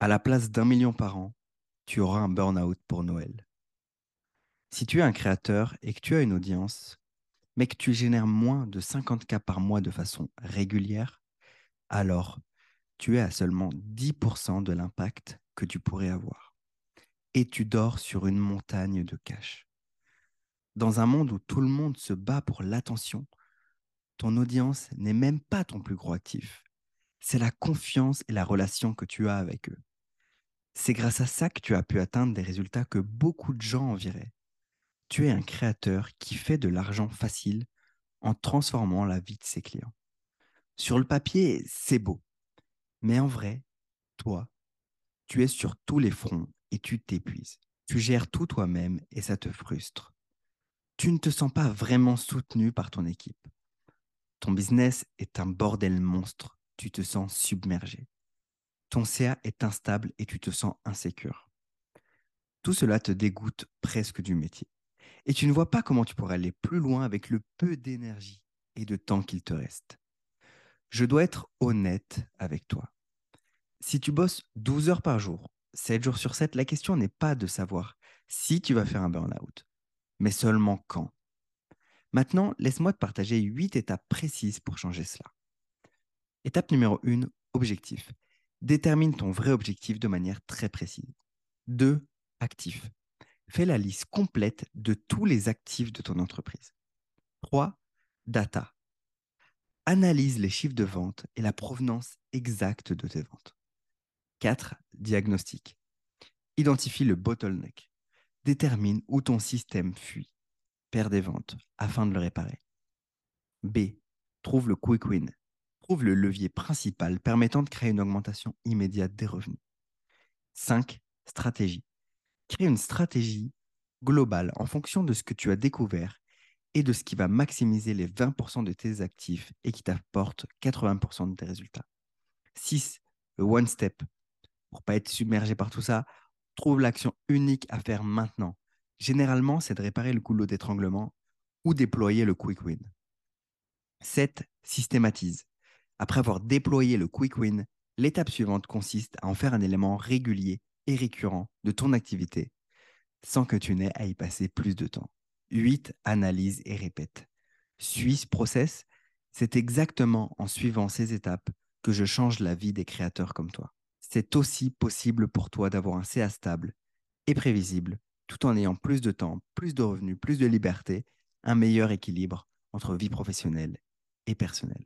À la place d'un million par an, tu auras un burn-out pour Noël. Si tu es un créateur et que tu as une audience, mais que tu génères moins de 50 cas par mois de façon régulière, alors tu es à seulement 10% de l'impact que tu pourrais avoir. Et tu dors sur une montagne de cash. Dans un monde où tout le monde se bat pour l'attention, ton audience n'est même pas ton plus gros actif. C'est la confiance et la relation que tu as avec eux. C'est grâce à ça que tu as pu atteindre des résultats que beaucoup de gens enviraient. Tu es un créateur qui fait de l'argent facile en transformant la vie de ses clients. Sur le papier, c'est beau. Mais en vrai, toi, tu es sur tous les fronts et tu t'épuises. Tu gères tout toi-même et ça te frustre. Tu ne te sens pas vraiment soutenu par ton équipe. Ton business est un bordel monstre. Tu te sens submergé. Ton CA est instable et tu te sens insécure. Tout cela te dégoûte presque du métier. Et tu ne vois pas comment tu pourrais aller plus loin avec le peu d'énergie et de temps qu'il te reste. Je dois être honnête avec toi. Si tu bosses 12 heures par jour, 7 jours sur 7, la question n'est pas de savoir si tu vas faire un burn-out, mais seulement quand. Maintenant, laisse-moi te partager 8 étapes précises pour changer cela. Étape numéro 1, objectif. Détermine ton vrai objectif de manière très précise. 2. Actif. Fais la liste complète de tous les actifs de ton entreprise. 3. Data. Analyse les chiffres de vente et la provenance exacte de tes ventes. 4. Diagnostic. Identifie le bottleneck. Détermine où ton système fuit, perd des ventes, afin de le réparer. B. Trouve le quick win. Trouve le levier principal permettant de créer une augmentation immédiate des revenus. 5. Stratégie. Crée une stratégie globale en fonction de ce que tu as découvert et de ce qui va maximiser les 20% de tes actifs et qui t'apporte 80% de tes résultats. 6. Le one step pour pas être submergé par tout ça, trouve l'action unique à faire maintenant. Généralement, c'est de réparer le goulot d'étranglement ou déployer le quick win. 7. Systématise. Après avoir déployé le quick win, l'étape suivante consiste à en faire un élément régulier et récurrent de ton activité sans que tu n'aies à y passer plus de temps. 8. Analyse et répète. Suis ce process. C'est exactement en suivant ces étapes que je change la vie des créateurs comme toi c'est aussi possible pour toi d'avoir un CA stable et prévisible, tout en ayant plus de temps, plus de revenus, plus de liberté, un meilleur équilibre entre vie professionnelle et personnelle.